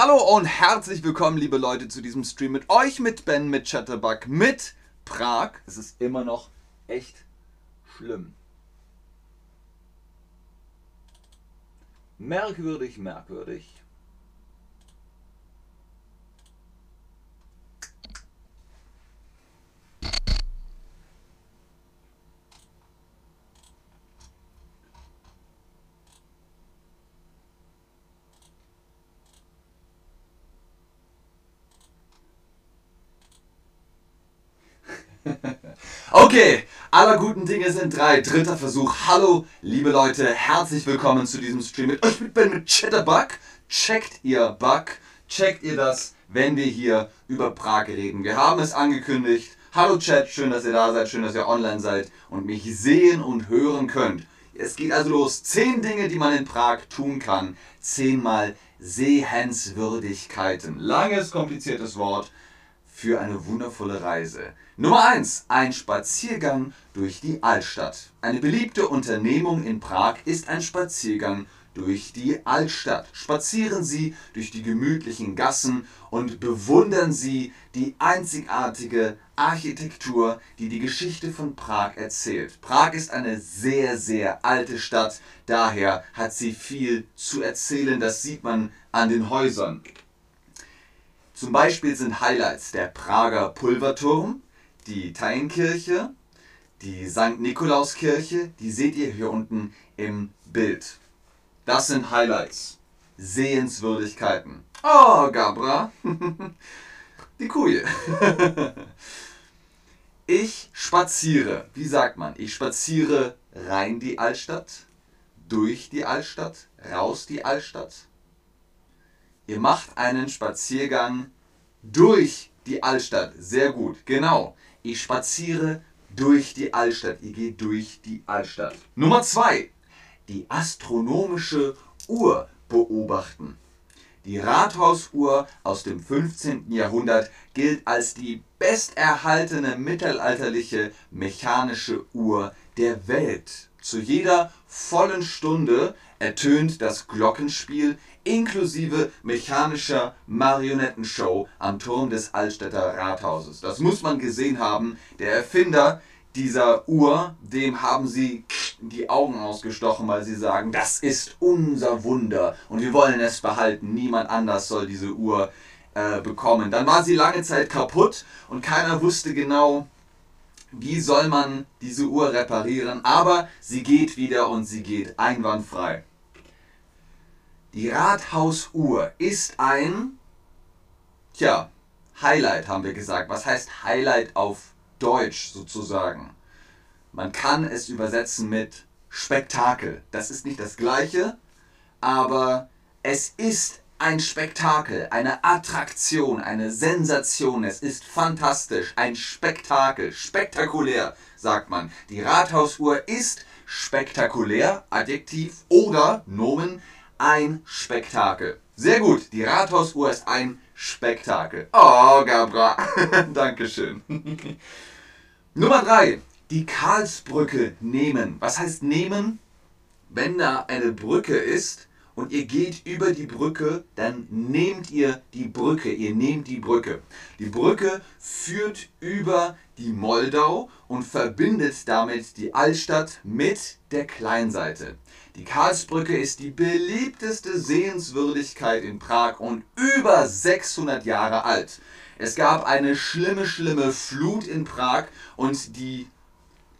Hallo und herzlich willkommen, liebe Leute, zu diesem Stream mit euch, mit Ben, mit Chatterbug, mit Prag. Es ist immer noch echt schlimm. Merkwürdig, merkwürdig. Okay, aller guten Dinge sind drei. Dritter Versuch. Hallo, liebe Leute, herzlich willkommen zu diesem Stream mit euch. Ich bin mit Chatterbug. Checkt ihr Bug? Checkt ihr das, wenn wir hier über Prag reden? Wir haben es angekündigt. Hallo Chat, schön, dass ihr da seid, schön, dass ihr online seid und mich sehen und hören könnt. Es geht also los. Zehn Dinge, die man in Prag tun kann. Zehnmal Sehenswürdigkeiten. Langes, kompliziertes Wort für eine wundervolle Reise. Nummer 1. Ein Spaziergang durch die Altstadt. Eine beliebte Unternehmung in Prag ist ein Spaziergang durch die Altstadt. Spazieren Sie durch die gemütlichen Gassen und bewundern Sie die einzigartige Architektur, die die Geschichte von Prag erzählt. Prag ist eine sehr, sehr alte Stadt, daher hat sie viel zu erzählen, das sieht man an den Häusern. Zum Beispiel sind Highlights der Prager Pulverturm, die Teinkirche, die St. Nikolauskirche, die seht ihr hier unten im Bild. Das sind Highlights, Sehenswürdigkeiten. Oh, Gabra, die Kuh. ich spaziere, wie sagt man, ich spaziere rein die Altstadt, durch die Altstadt, raus die Altstadt. Ihr macht einen Spaziergang durch die Altstadt. Sehr gut, genau. Ich spaziere durch die Altstadt. Ihr geht durch die Altstadt. Nummer zwei: Die astronomische Uhr beobachten. Die Rathausuhr aus dem 15. Jahrhundert gilt als die besterhaltene mittelalterliche mechanische Uhr der Welt. Zu jeder vollen Stunde ertönt das Glockenspiel inklusive mechanischer Marionettenshow am Turm des Altstädter Rathauses. Das muss man gesehen haben. Der Erfinder dieser Uhr, dem haben sie die Augen ausgestochen, weil sie sagen, das ist unser Wunder und wir wollen es behalten. Niemand anders soll diese Uhr äh, bekommen. Dann war sie lange Zeit kaputt und keiner wusste genau, wie soll man diese Uhr reparieren, aber sie geht wieder und sie geht einwandfrei. Die Rathausuhr ist ein, tja, Highlight haben wir gesagt. Was heißt Highlight auf Deutsch sozusagen? Man kann es übersetzen mit Spektakel. Das ist nicht das gleiche, aber es ist ein Spektakel, eine Attraktion, eine Sensation. Es ist fantastisch, ein Spektakel, spektakulär, sagt man. Die Rathausuhr ist spektakulär, Adjektiv oder Nomen ein Spektakel. Sehr gut, die Rathausuhr ist ein Spektakel. Oh, Gabra, Dankeschön. Nummer 3. Die Karlsbrücke nehmen. Was heißt nehmen? Wenn da eine Brücke ist und ihr geht über die Brücke, dann nehmt ihr die Brücke. Ihr nehmt die Brücke. Die Brücke führt über die Moldau und verbindet damit die Altstadt mit der Kleinseite. Die Karlsbrücke ist die beliebteste Sehenswürdigkeit in Prag und über 600 Jahre alt. Es gab eine schlimme, schlimme Flut in Prag und die,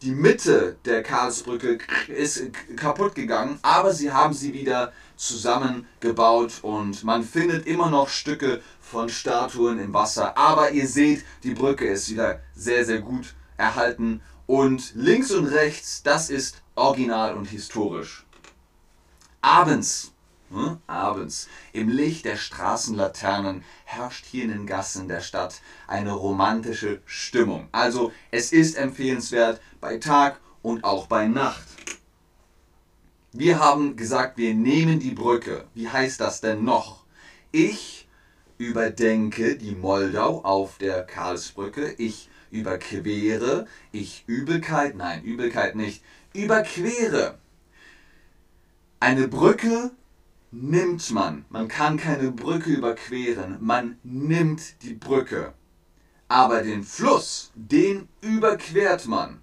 die Mitte der Karlsbrücke ist kaputt gegangen, aber sie haben sie wieder zusammengebaut und man findet immer noch Stücke von Statuen im Wasser. Aber ihr seht, die Brücke ist wieder sehr, sehr gut erhalten und links und rechts, das ist original und historisch. Abends, hm, abends, im Licht der Straßenlaternen herrscht hier in den Gassen der Stadt eine romantische Stimmung. Also es ist empfehlenswert bei Tag und auch bei Nacht. Wir haben gesagt, wir nehmen die Brücke. Wie heißt das denn noch? Ich überdenke die Moldau auf der Karlsbrücke. Ich überquere. Ich Übelkeit, nein, Übelkeit nicht. Überquere eine Brücke nimmt man. Man kann keine Brücke überqueren. Man nimmt die Brücke. Aber den Fluss, den überquert man.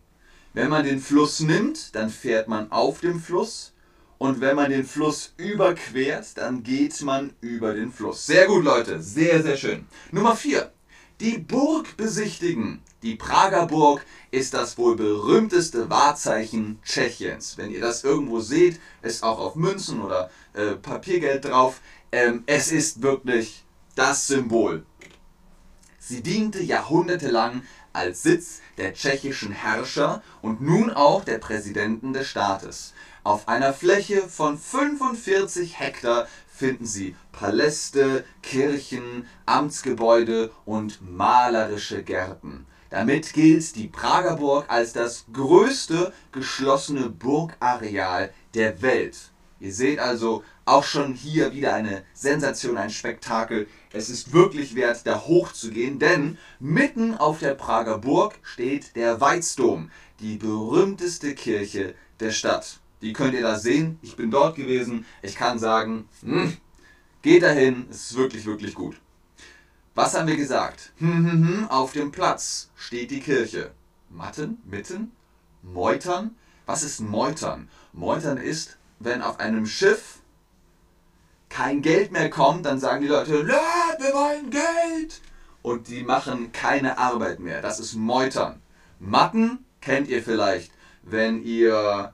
Wenn man den Fluss nimmt, dann fährt man auf dem Fluss. Und wenn man den Fluss überquert, dann geht man über den Fluss. Sehr gut, Leute. Sehr, sehr schön. Nummer 4. Die Burg besichtigen. Die Prager Burg ist das wohl berühmteste Wahrzeichen Tschechiens. Wenn ihr das irgendwo seht, ist auch auf Münzen oder äh, Papiergeld drauf. Ähm, es ist wirklich das Symbol. Sie diente jahrhundertelang als Sitz der tschechischen Herrscher und nun auch der Präsidenten des Staates. Auf einer Fläche von 45 Hektar finden Sie Paläste, Kirchen, Amtsgebäude und malerische Gärten. Damit gilt die Prager Burg als das größte geschlossene Burgareal der Welt. Ihr seht also auch schon hier wieder eine Sensation, ein Spektakel. Es ist wirklich wert, da hochzugehen, denn mitten auf der Prager Burg steht der Weizdom, die berühmteste Kirche der Stadt. Die könnt ihr da sehen. Ich bin dort gewesen. Ich kann sagen, mh, hm, geht dahin. Es ist wirklich, wirklich gut. Was haben wir gesagt? Hm, hm, hm, auf dem Platz steht die Kirche. Matten, mitten, Meutern. Was ist Meutern? Meutern ist, wenn auf einem Schiff kein Geld mehr kommt, dann sagen die Leute, wir wollen Geld. Und die machen keine Arbeit mehr. Das ist Meutern. Matten kennt ihr vielleicht, wenn ihr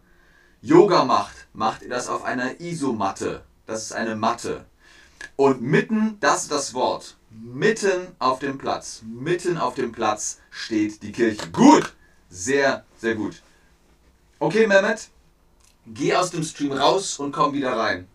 Yoga macht, macht ihr das auf einer Isomatte. Das ist eine Matte. Und mitten, das ist das Wort. Mitten auf dem Platz, mitten auf dem Platz steht die Kirche. Gut, sehr, sehr gut. Okay, Mehmet, geh aus dem Stream raus und komm wieder rein.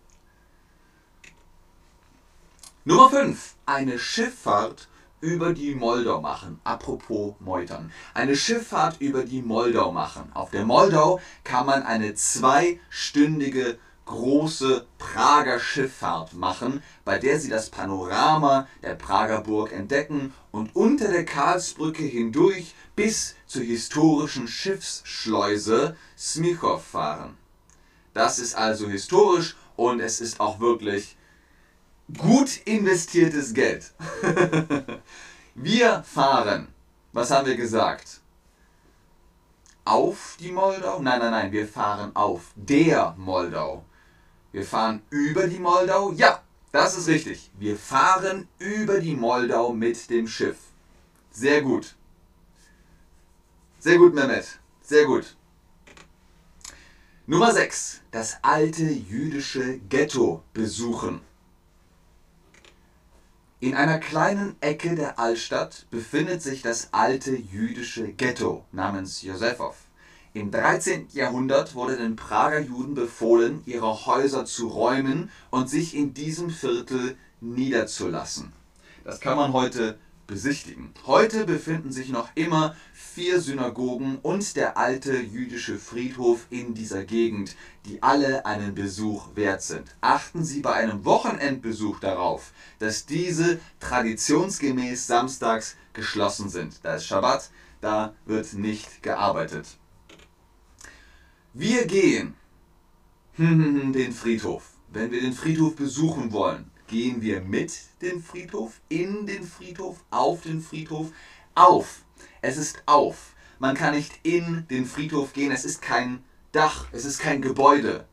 Nummer 5. Eine Schifffahrt über die Moldau machen. Apropos Meutern. Eine Schifffahrt über die Moldau machen. Auf der Moldau kann man eine zweistündige große Prager Schifffahrt machen, bei der sie das Panorama der Prager Burg entdecken und unter der Karlsbrücke hindurch bis zur historischen Schiffsschleuse Smichow fahren. Das ist also historisch und es ist auch wirklich gut investiertes Geld. wir fahren, was haben wir gesagt? Auf die Moldau? Nein, nein, nein, wir fahren auf der Moldau. Wir fahren über die Moldau? Ja, das ist richtig. Wir fahren über die Moldau mit dem Schiff. Sehr gut. Sehr gut, Mehmet. Sehr gut. Nummer 6. Das alte jüdische Ghetto besuchen. In einer kleinen Ecke der Altstadt befindet sich das alte jüdische Ghetto namens Josefow. Im 13. Jahrhundert wurde den Prager Juden befohlen, ihre Häuser zu räumen und sich in diesem Viertel niederzulassen. Das kann man heute besichtigen. Heute befinden sich noch immer vier Synagogen und der alte jüdische Friedhof in dieser Gegend, die alle einen Besuch wert sind. Achten Sie bei einem Wochenendbesuch darauf, dass diese traditionsgemäß samstags geschlossen sind. Da ist Schabbat, da wird nicht gearbeitet. Wir gehen den Friedhof. Wenn wir den Friedhof besuchen wollen, gehen wir mit dem Friedhof, in den Friedhof, auf den Friedhof, auf. Es ist auf. Man kann nicht in den Friedhof gehen. Es ist kein Dach, es ist kein Gebäude.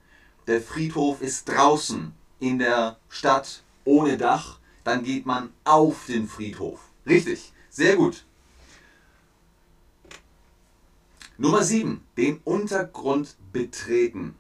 Der Friedhof ist draußen in der Stadt ohne Dach. Dann geht man auf den Friedhof. Richtig, sehr gut. Nummer 7. Den Untergrund betreten.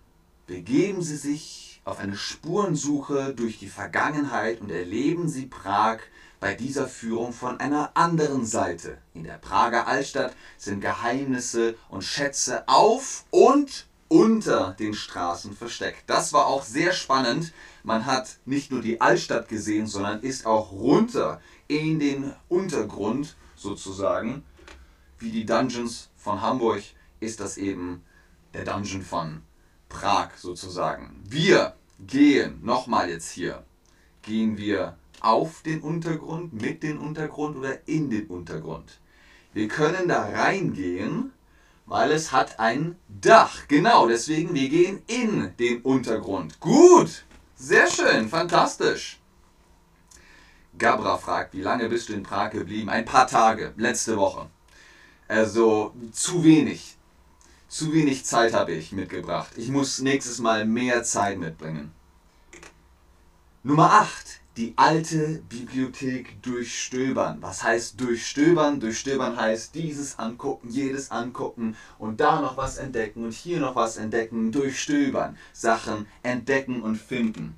Begeben Sie sich auf eine Spurensuche durch die Vergangenheit und erleben Sie Prag bei dieser Führung von einer anderen Seite. In der Prager Altstadt sind Geheimnisse und Schätze auf und unter den Straßen versteckt. Das war auch sehr spannend. Man hat nicht nur die Altstadt gesehen, sondern ist auch runter in den Untergrund sozusagen, wie die Dungeons von Hamburg ist das eben der Dungeon von Prag sozusagen. Wir gehen, nochmal jetzt hier, gehen wir auf den Untergrund, mit dem Untergrund oder in den Untergrund. Wir können da reingehen, weil es hat ein Dach. Genau, deswegen wir gehen in den Untergrund. Gut, Sehr schön, fantastisch. Gabra fragt, wie lange bist du in Prag geblieben? Ein paar Tage, letzte Woche. Also zu wenig. Zu wenig Zeit habe ich mitgebracht. Ich muss nächstes Mal mehr Zeit mitbringen. Nummer 8. Die alte Bibliothek durchstöbern. Was heißt durchstöbern? Durchstöbern heißt dieses angucken, jedes angucken und da noch was entdecken und hier noch was entdecken. Durchstöbern. Sachen entdecken und finden.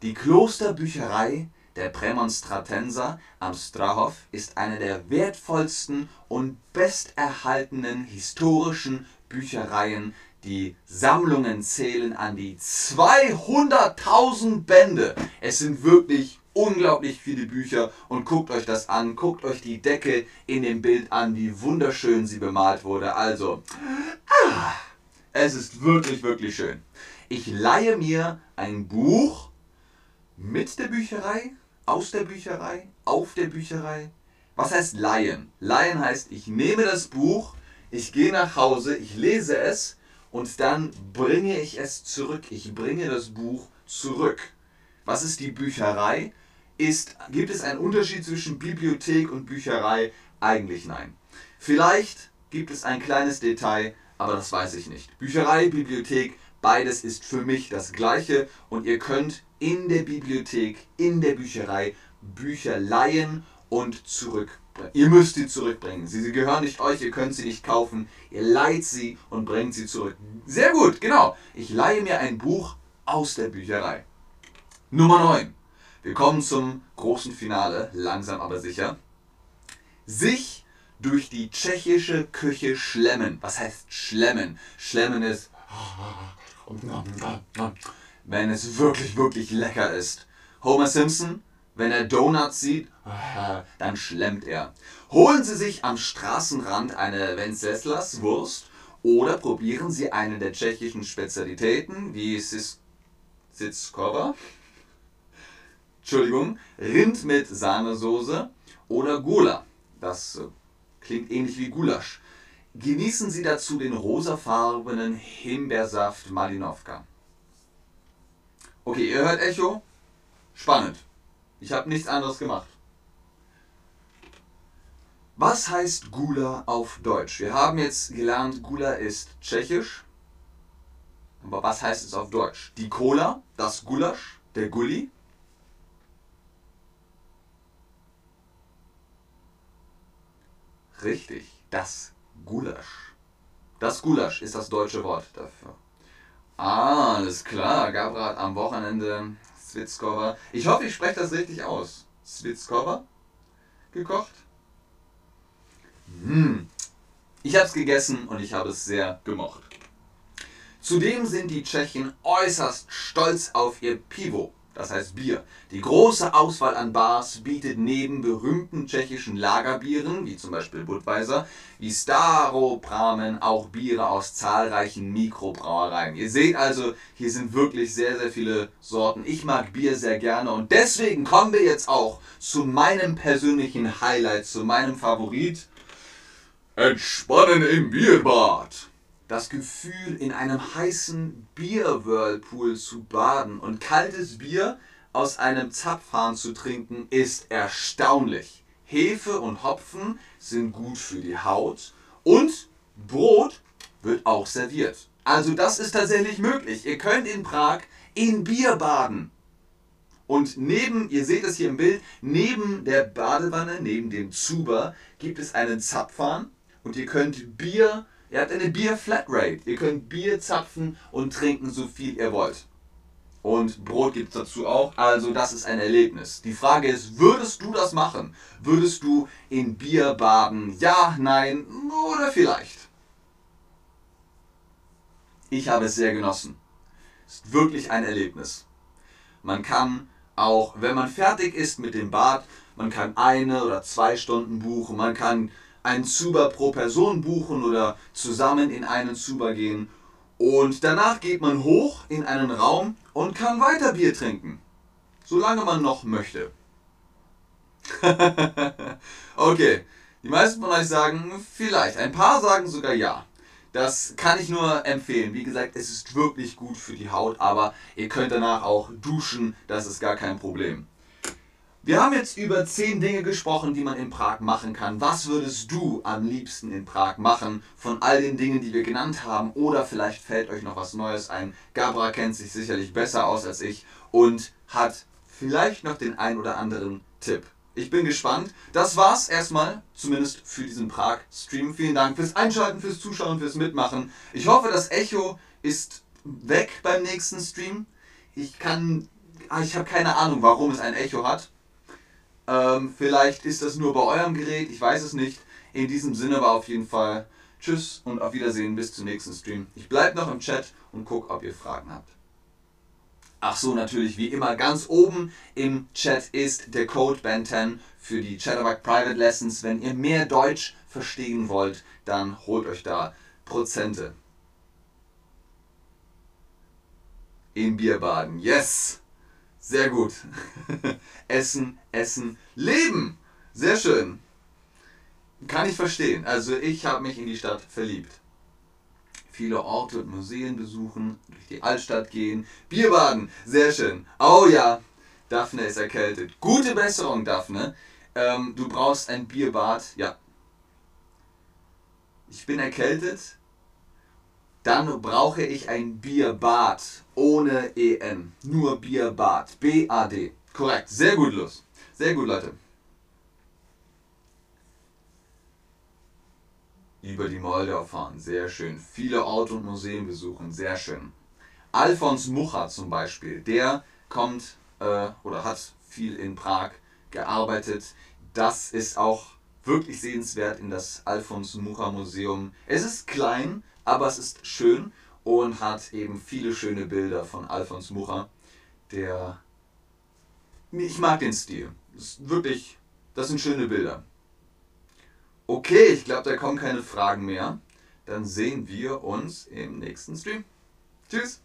Die Klosterbücherei der Prämonstratenser am Strahov ist eine der wertvollsten und besterhaltenen historischen Büchereien. Die Sammlungen zählen an die 200.000 Bände. Es sind wirklich unglaublich viele Bücher und guckt euch das an, guckt euch die Decke in dem Bild an, wie wunderschön sie bemalt wurde. Also, ah, es ist wirklich, wirklich schön. Ich leihe mir ein Buch mit der Bücherei, aus der Bücherei, auf der Bücherei. Was heißt leihen? Leihen heißt, ich nehme das Buch, ich gehe nach Hause, ich lese es und dann bringe ich es zurück. Ich bringe das Buch zurück. Was ist die Bücherei? Ist, gibt es einen Unterschied zwischen Bibliothek und Bücherei? Eigentlich nein. Vielleicht gibt es ein kleines Detail, aber das weiß ich nicht. Bücherei, Bibliothek, beides ist für mich das gleiche und ihr könnt in der Bibliothek, in der Bücherei Bücher leihen und zurückbringen. Ihr müsst sie zurückbringen. Sie, sie gehören nicht euch, ihr könnt sie nicht kaufen. Ihr leiht sie und bringt sie zurück. Sehr gut, genau. Ich leihe mir ein Buch aus der Bücherei. Nummer 9. Wir kommen zum großen Finale, langsam aber sicher. Sich durch die tschechische Küche schlemmen. Was heißt schlemmen? Schlemmen ist, wenn es wirklich, wirklich lecker ist. Homer Simpson wenn er Donuts sieht, dann schlemmt er. Holen Sie sich am Straßenrand eine Wenceslas Wurst oder probieren Sie eine der tschechischen Spezialitäten wie Sis Sitzkova, Entschuldigung, Rind mit Sahnesoße oder Gula. Das äh, klingt ähnlich wie Gulasch. Genießen Sie dazu den rosafarbenen Himbeersaft Malinovka. Okay, ihr hört Echo? Spannend. Ich habe nichts anderes gemacht. Was heißt Gula auf Deutsch? Wir haben jetzt gelernt, Gula ist tschechisch. Aber was heißt es auf Deutsch? Die Cola, das Gulasch, der Gulli. Richtig, das Gulasch. Das Gulasch ist das deutsche Wort dafür. Ah, alles klar. Gabrat am Wochenende Svitzkova. Ich hoffe, ich spreche das richtig aus. Svitzkova gekocht. Hm. Ich habe es gegessen und ich habe es sehr gemocht. Zudem sind die Tschechen äußerst stolz auf ihr Pivo das heißt Bier. Die große Auswahl an Bars bietet neben berühmten tschechischen Lagerbieren, wie zum Beispiel Budweiser, wie Staropramen auch Biere aus zahlreichen Mikrobrauereien. Ihr seht also, hier sind wirklich sehr, sehr viele Sorten. Ich mag Bier sehr gerne und deswegen kommen wir jetzt auch zu meinem persönlichen Highlight, zu meinem Favorit. Entspannen im Bierbad das Gefühl, in einem heißen Bier-Whirlpool zu baden und kaltes Bier aus einem Zapfhahn zu trinken, ist erstaunlich. Hefe und Hopfen sind gut für die Haut und Brot wird auch serviert. Also das ist tatsächlich möglich. Ihr könnt in Prag in Bier baden. Und neben, ihr seht es hier im Bild, neben der Badewanne, neben dem Zuber, gibt es einen Zapfhahn und ihr könnt Bier Ihr habt eine Bier-Flatrate. Ihr könnt Bier zapfen und trinken, so viel ihr wollt. Und Brot gibt es dazu auch. Also das ist ein Erlebnis. Die Frage ist, würdest du das machen? Würdest du in Bier baden? Ja, nein oder vielleicht? Ich habe es sehr genossen. Es ist wirklich ein Erlebnis. Man kann auch, wenn man fertig ist mit dem Bad, man kann eine oder zwei Stunden buchen, man kann einen Zuber pro Person buchen oder zusammen in einen Zuber gehen. Und danach geht man hoch in einen Raum und kann weiter Bier trinken. Solange man noch möchte. okay, die meisten von euch sagen vielleicht. Ein paar sagen sogar ja. Das kann ich nur empfehlen. Wie gesagt, es ist wirklich gut für die Haut, aber ihr könnt danach auch duschen, das ist gar kein Problem. Wir haben jetzt über 10 Dinge gesprochen, die man in Prag machen kann. Was würdest du am liebsten in Prag machen von all den Dingen, die wir genannt haben? Oder vielleicht fällt euch noch was Neues ein. Gabra kennt sich sicherlich besser aus als ich und hat vielleicht noch den ein oder anderen Tipp. Ich bin gespannt. Das war's erstmal, zumindest für diesen Prag-Stream. Vielen Dank fürs Einschalten, fürs Zuschauen, fürs Mitmachen. Ich hoffe, das Echo ist weg beim nächsten Stream. Ich kann, ah, ich habe keine Ahnung, warum es ein Echo hat. Ähm, vielleicht ist das nur bei eurem Gerät, ich weiß es nicht. In diesem Sinne war auf jeden Fall Tschüss und auf Wiedersehen bis zum nächsten Stream. Ich bleibe noch im Chat und gucke, ob ihr Fragen habt. Ach so, natürlich, wie immer, ganz oben im Chat ist der Code BEN10 für die Chatterbug Private Lessons. Wenn ihr mehr Deutsch verstehen wollt, dann holt euch da Prozente. Im Bierbaden, yes! Sehr gut. essen, essen, leben. Sehr schön. Kann ich verstehen. Also ich habe mich in die Stadt verliebt. Viele Orte und Museen besuchen, durch die Altstadt gehen, Bierbaden. Sehr schön. Oh ja, Daphne ist erkältet. Gute Besserung, Daphne. Ähm, du brauchst ein Bierbad. Ja. Ich bin erkältet. Dann brauche ich ein Bierbad ohne EN. Nur Bierbad. B-A-D. Korrekt. Sehr gut, Lust. Sehr gut, Leute. Über die Moldau fahren. Sehr schön. Viele Auto- und Museen besuchen. Sehr schön. Alfons Mucha zum Beispiel. Der kommt äh, oder hat viel in Prag gearbeitet. Das ist auch wirklich sehenswert in das Alfons Mucha Museum. Es ist klein, aber es ist schön und hat eben viele schöne Bilder von Alfons Mucha, der ich mag den Stil. Ist wirklich, das sind schöne Bilder. Okay, ich glaube, da kommen keine Fragen mehr. Dann sehen wir uns im nächsten Stream. Tschüss.